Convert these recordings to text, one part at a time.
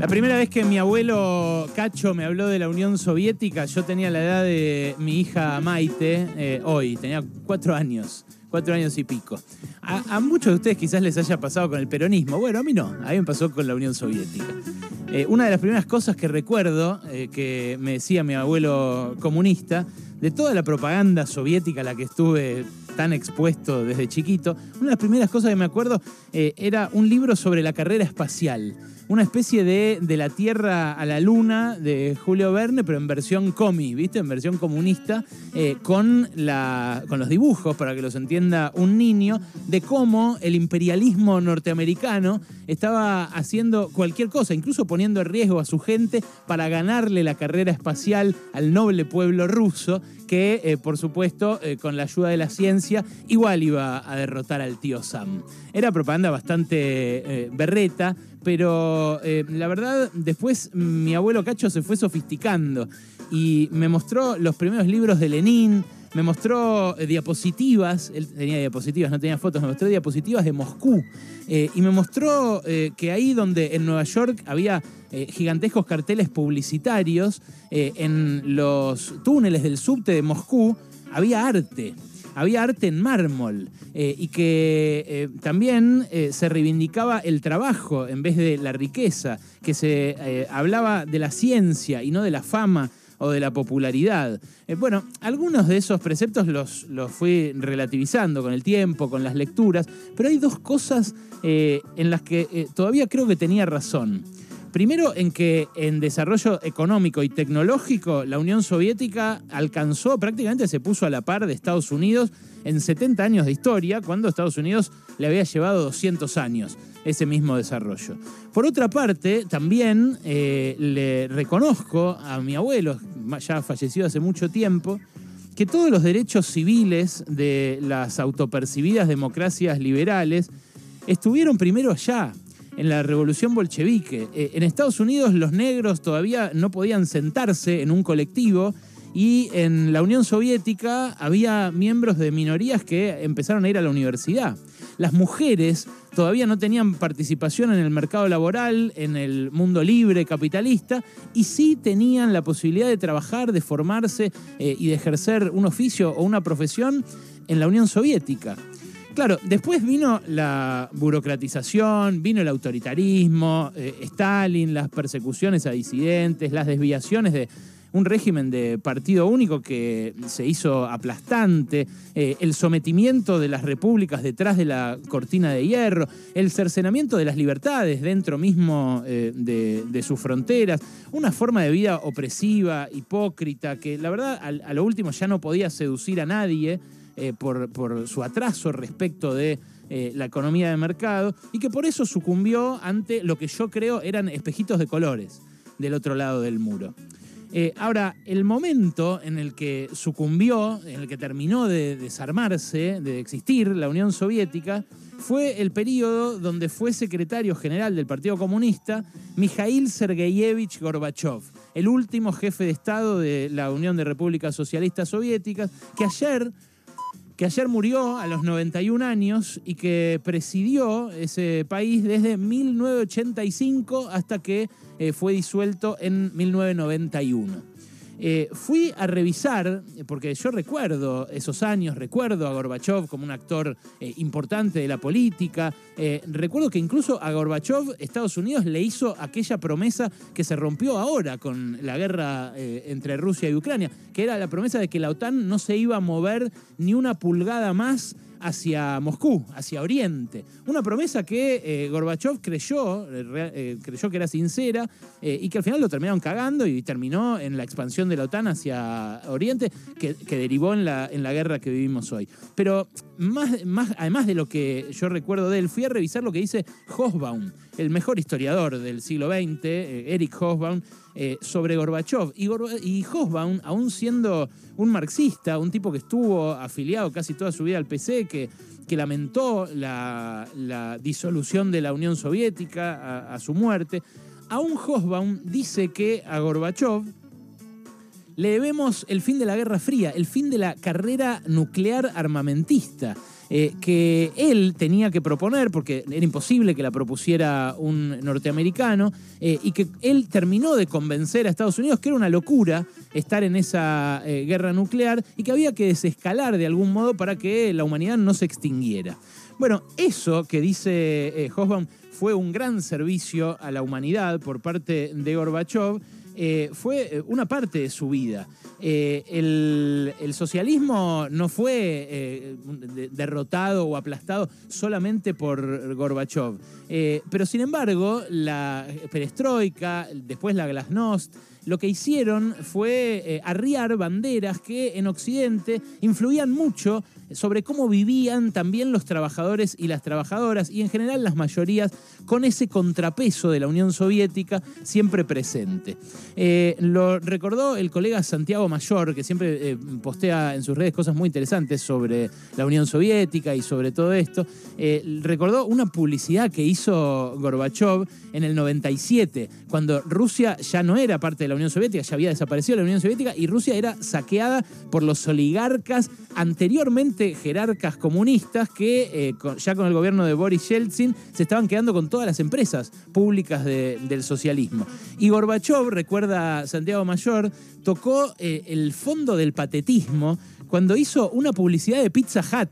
La primera vez que mi abuelo Cacho me habló de la Unión Soviética, yo tenía la edad de mi hija Maite, eh, hoy, tenía cuatro años, cuatro años y pico. A, muchos de ustedes quizás les haya pasado con el peronismo, bueno, a mí no, a mí me pasó con la Unión Soviética. Eh, una de las primeras cosas que recuerdo eh, que me decía mi abuelo comunista, de toda la propaganda soviética a la que estuve tan expuesto desde chiquito, una de las primeras cosas que me acuerdo era un libro sobre la carrera espacial una especie de De la Tierra a la Luna de Julio Verne, pero en versión comi, ¿viste? En versión comunista, eh, con, la, con los dibujos, para que los entienda un niño, de cómo el imperialismo norteamericano estaba haciendo cualquier cosa, incluso poniendo en riesgo a su gente para ganarle la carrera espacial al noble pueblo ruso, que eh, por supuesto eh, con la ayuda de la ciencia igual iba a derrotar al tío Sam. Era propaganda bastante berreta, pero eh, la verdad, después mi abuelo Cacho se fue sofisticando y me mostró los primeros libros de Lenin, me mostró eh, diapositivas, él tenía diapositivas, no tenía fotos, me mostró diapositivas de Moscú eh, y me mostró que ahí donde en Nueva York había gigantescos carteles publicitarios, en los túneles del subte de Moscú había arte había arte en mármol eh, y que eh, también eh, se reivindicaba el trabajo en vez de la riqueza, que se hablaba de la ciencia y no de la fama o de la popularidad. bueno, algunos de esos preceptos los, los fui relativizando con el tiempo, con las lecturas, pero hay dos cosas en las que todavía creo que tenía razón. Primero en que en desarrollo económico y tecnológico la Unión Soviética alcanzó, prácticamente se puso a la par de Estados Unidos en 70 años de historia, cuando Estados Unidos le había llevado 200 años ese mismo desarrollo. Por otra parte, también eh, le reconozco a mi abuelo, ya fallecido hace mucho tiempo, que todos los derechos civiles de las autopercibidas democracias liberales estuvieron primero allá, en la revolución bolchevique. Eh, en Estados Unidos los negros todavía no podían sentarse en un colectivo y en la Unión Soviética había miembros de minorías que empezaron a ir a la universidad. Las mujeres todavía no tenían participación en el mercado laboral, en el mundo libre, capitalista, y sí tenían la posibilidad de trabajar, de formarse eh, y de ejercer un oficio o una profesión en la Unión Soviética. Claro, después vino la burocratización, vino el autoritarismo, eh, Stalin, las persecuciones a disidentes, las desviaciones de un régimen de partido único que se hizo aplastante, eh, el sometimiento de las repúblicas detrás de la cortina de hierro, el cercenamiento de las libertades dentro mismo eh, de, sus fronteras, una forma de vida opresiva, hipócrita, que la verdad a lo último ya no podía seducir a nadie. Eh, por, su atraso respecto de eh, la economía de mercado y que por eso sucumbió ante lo que yo creo eran espejitos de colores del otro lado del muro. Eh, ahora, el momento en el que sucumbió, en el que terminó de desarmarse, de existir la Unión Soviética, fue el periodo donde fue secretario general del Partido Comunista Mikhail Sergeyevich Gorbachev, el último jefe de Estado de la Unión de Repúblicas Socialistas Soviéticas, que ayer que ayer murió a los 91 años y que presidió ese país desde 1985 hasta que eh, fue disuelto en 1991. Eh, fui a revisar, porque yo recuerdo esos años, recuerdo a Gorbachev como un actor eh, importante de la política, eh, recuerdo que incluso a Gorbachev Estados Unidos le hizo aquella promesa que se rompió ahora con la guerra entre Rusia y Ucrania, que era la promesa de que la OTAN no se iba a mover ni una pulgada más hacia Moscú, hacia Oriente. Una promesa que eh, Gorbachev creyó, eh, eh, creyó que era sincera y que al final lo terminaron cagando y terminó en la expansión de la OTAN hacia Oriente, que, derivó en la, en la guerra que vivimos hoy. Pero más, más, además de lo que yo recuerdo de él, fui a revisar lo que dice Hosbaum, el mejor historiador del siglo XX, Eric Hosbaum, sobre Gorbachev. Y, y Hosbaum, aún siendo un marxista, un tipo que estuvo afiliado casi toda su vida al PC, que, que lamentó la, disolución de la Unión Soviética a, su muerte, aún Hosbaum dice que a Gorbachev le debemos el fin de la Guerra Fría, el fin de la carrera nuclear armamentista. eh, que él tenía que proponer, porque era imposible que la propusiera un norteamericano, eh, y que él terminó de convencer a Estados Unidos que era una locura estar en esa eh, guerra nuclear y que había que desescalar de algún modo para que la humanidad no se extinguiera. Bueno, eso que dice Hosbaum fue un gran servicio a la humanidad por parte de Gorbachev eh, fue eh, una parte de su vida. Eh, el, socialismo no fue derrotado o aplastado solamente por Gorbachev. pero sin embargo, la perestroika, después la glasnost, lo que hicieron fue arriar banderas que en Occidente influían mucho sobre cómo vivían también los trabajadores y las trabajadoras y en general las mayorías con ese contrapeso de la Unión Soviética siempre presente. Eh, lo recordó el colega Santiago Mayor, que siempre eh, postea en sus redes cosas muy interesantes sobre la Unión Soviética y sobre todo esto. Eh, recordó una publicidad que hizo Gorbachev en el 97, cuando Rusia ya no era parte de la Unión Soviética, ya había desaparecido la Unión Soviética y Rusia era saqueada por los oligarcas anteriormente jerarcas comunistas que ya con el gobierno de Boris Yeltsin se estaban quedando con todas las empresas públicas del socialismo. Y Gorbachev, recuerda Santiago Mayor, tocó eh, el fondo del patetismo cuando hizo una publicidad de Pizza Hut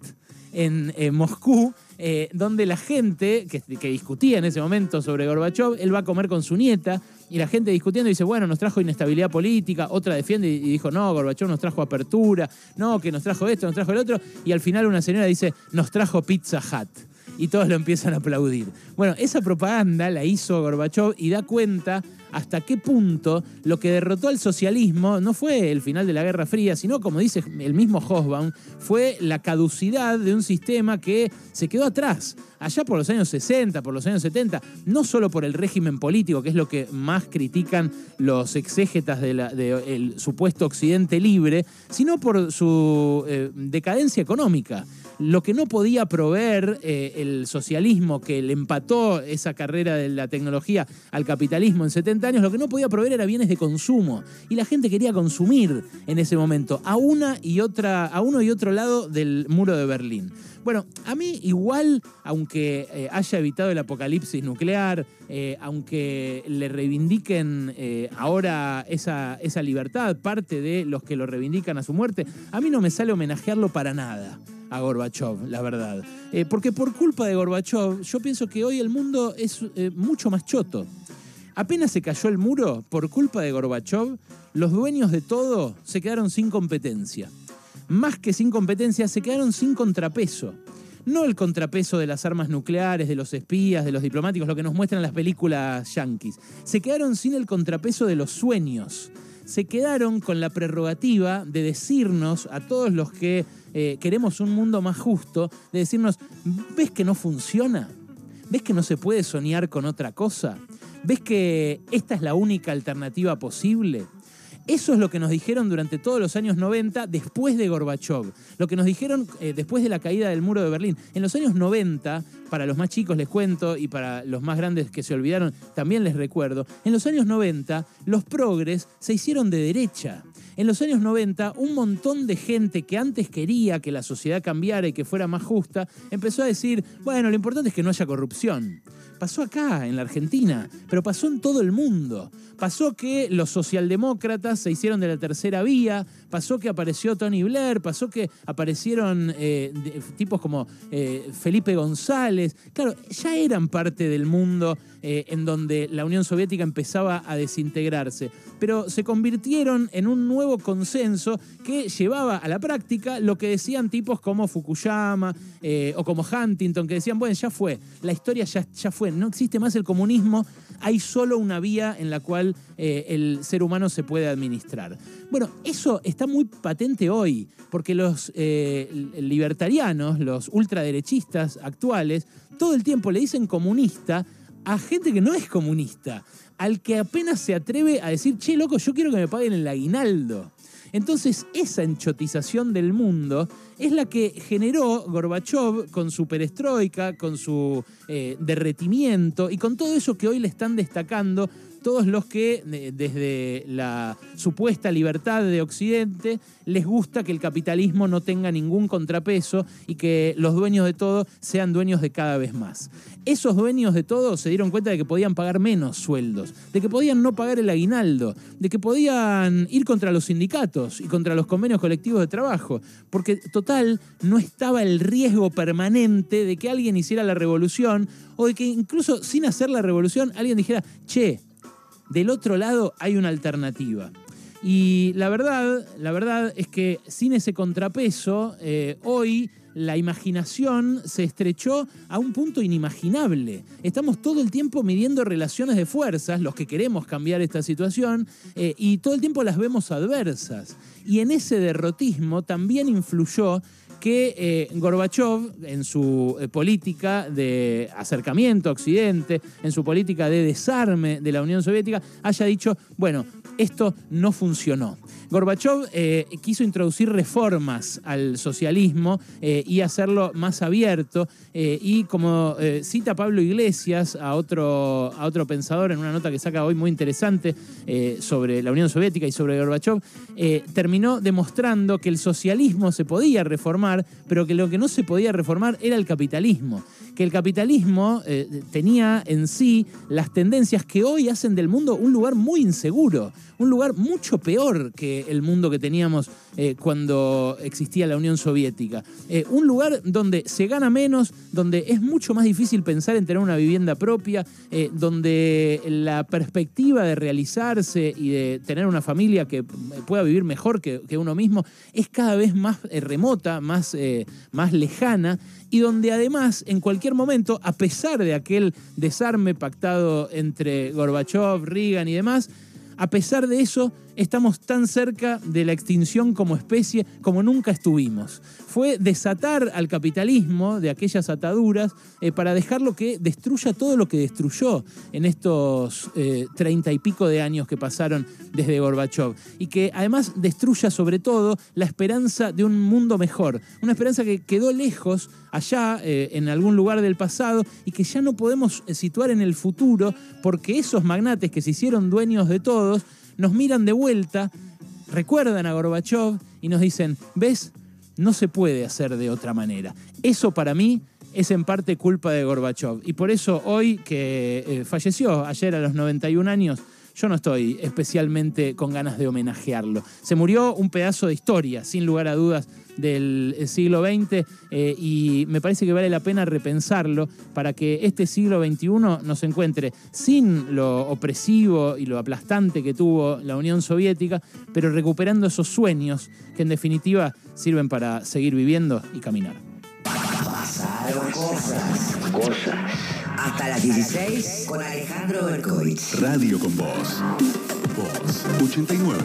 en, Moscú, eh, donde la gente que, que, discutía en ese momento sobre Gorbachev, él va a comer con su nieta y la gente discutiendo dice, bueno, nos trajo inestabilidad política, otra defiende y dijo, no, Gorbachev nos trajo apertura, no, que nos trajo esto, nos trajo el otro, y al final una señora dice, nos trajo Pizza Hut y todos lo empiezan a aplaudir. Bueno, esa propaganda la hizo Gorbachev y da cuenta hasta qué punto lo que derrotó al socialismo no fue el final de la Guerra Fría, sino, como dice el mismo Hosbaum, fue la caducidad de un sistema que se quedó atrás, allá por los años 60, por los años 70, no solo por el régimen político, que es lo que más critican los exégetas del supuesto Occidente libre, sino por su eh, decadencia económica lo que no podía proveer eh, el socialismo que le empató esa carrera de la tecnología al capitalismo en 70 años, lo que no podía proveer era bienes de consumo. Y la gente quería consumir en ese momento, a una y otra, a uno y otro lado del muro de Berlín. Bueno, a mí igual, aunque eh, haya evitado el apocalipsis nuclear, eh, aunque le reivindiquen ahora esa, esa libertad, parte de los que lo reivindican a su muerte, a mí no me sale homenajearlo para nada a Gorbachev, la verdad. Eh, porque por culpa de Gorbachev, yo pienso que hoy el mundo es eh, mucho más choto. Apenas se cayó el muro, por culpa de Gorbachev, los dueños de todo se quedaron sin competencia. Más que sin competencia, se quedaron sin contrapeso. No el contrapeso de las armas nucleares, de los espías, de los diplomáticos, lo que nos muestran las películas yanquis. Se quedaron sin el contrapeso de los sueños. Se quedaron con la prerrogativa de decirnos a todos los que eh, queremos un mundo más justo, de decirnos, ¿ves que no funciona? ¿Ves que no se puede soñar con otra cosa? ¿Ves que esta es la única alternativa posible? Eso es lo que nos dijeron durante todos los años 90 después de Gorbachev. Lo que nos dijeron eh, después de la caída del muro de Berlín. En los años 90, para los más chicos les cuento y para los más grandes que se olvidaron también les recuerdo, en los años 90 los progres se hicieron de derecha. En los años 90 un montón de gente que antes quería que la sociedad cambiara y que fuera más justa empezó a decir, bueno, lo importante es que no haya corrupción. Pasó acá, en la Argentina, pero pasó en todo el mundo. Pasó que los socialdemócratas se hicieron de la tercera vía, pasó que apareció Tony Blair, pasó que aparecieron eh, tipos como eh, Felipe González. Claro, ya eran parte del mundo eh, en donde la Unión Soviética empezaba a desintegrarse, pero se convirtieron en un nuevo consenso que llevaba a la práctica lo que decían tipos como Fukuyama o como Huntington, que decían, bueno, ya fue, la historia ya, fue, no existe más el comunismo, hay solo una vía en la cual el ser humano se puede administrar. Bueno, eso está muy patente hoy, porque los eh, libertarianos, los ultraderechistas actuales, todo el tiempo le dicen comunista a gente que no es comunista, al que apenas se atreve a decir, che, loco, yo quiero que me paguen el aguinaldo. Entonces, esa enchotización del mundo es la que generó Gorbachev con su perestroika, con su eh, derretimiento y con todo eso que hoy le están destacando todos los que desde la supuesta libertad de Occidente les gusta que el capitalismo no tenga ningún contrapeso y que los dueños de todo sean dueños de cada vez más. Esos dueños de todo se dieron cuenta de que podían pagar menos sueldos, de que podían no pagar el aguinaldo, de que podían ir contra los sindicatos y contra los convenios colectivos de trabajo, porque total no estaba el riesgo permanente de que alguien hiciera la revolución o de que incluso sin hacer la revolución alguien dijera, che, del otro lado hay una alternativa. Y la verdad, la verdad es que sin ese contrapeso, eh, hoy la imaginación se estrechó a un punto inimaginable. Estamos todo el tiempo midiendo relaciones de fuerzas, los que queremos cambiar esta situación, eh, y todo el tiempo las vemos adversas. Y en ese derrotismo también influyó que eh, Gorbachev, en su eh, política de acercamiento a Occidente, en su política de desarme de la Unión Soviética, haya dicho, bueno, esto no funcionó. Gorbachev eh, quiso introducir reformas al socialismo eh, y hacerlo más abierto. Eh, y como cita Pablo Iglesias a otro, a otro pensador en una nota que saca hoy muy interesante sobre la Unión Soviética y sobre Gorbachev, terminó demostrando que el socialismo se podía reformar, pero que lo que no se podía reformar era el capitalismo que el capitalismo tenía en sí las tendencias que hoy hacen del mundo un lugar muy inseguro, un lugar mucho peor que el mundo que teníamos eh, cuando existía la Unión Soviética. Eh, un lugar donde se gana menos, donde es mucho más difícil pensar en tener una vivienda propia, eh, donde la perspectiva de realizarse y de tener una familia que pueda vivir mejor que, uno mismo es cada vez más remota, más, más lejana y donde además en cualquier momento, a pesar de aquel desarme pactado entre Gorbachev, Reagan y demás, a pesar de eso, estamos tan cerca de la extinción como especie como nunca estuvimos. Fue desatar al capitalismo de aquellas ataduras eh, para dejarlo que destruya todo lo que destruyó en estos eh, treinta y pico de años que pasaron desde Gorbachev. Y que además destruya sobre todo la esperanza de un mundo mejor. Una esperanza que quedó lejos allá, eh, en algún lugar del pasado, y que ya no podemos situar en el futuro porque esos magnates que se hicieron dueños de todos nos miran de vuelta, recuerdan a Gorbachev y nos dicen, ¿ves? No se puede hacer de otra manera. Eso para mí es en parte culpa de Gorbachev. Y por eso hoy que eh, falleció ayer a los 91 años, yo no estoy especialmente con ganas de homenajearlo. Se murió un pedazo de historia, sin lugar a dudas, del siglo XX eh, y me parece que vale la pena repensarlo para que este siglo XXI nos encuentre sin lo opresivo y lo aplastante que tuvo la Unión Soviética, pero recuperando esos sueños que en definitiva sirven para seguir viviendo y caminar. Pasaron cosas. Cosas. Hasta las 16 con Alejandro Berkovich. Radio con Voz. Voz 89.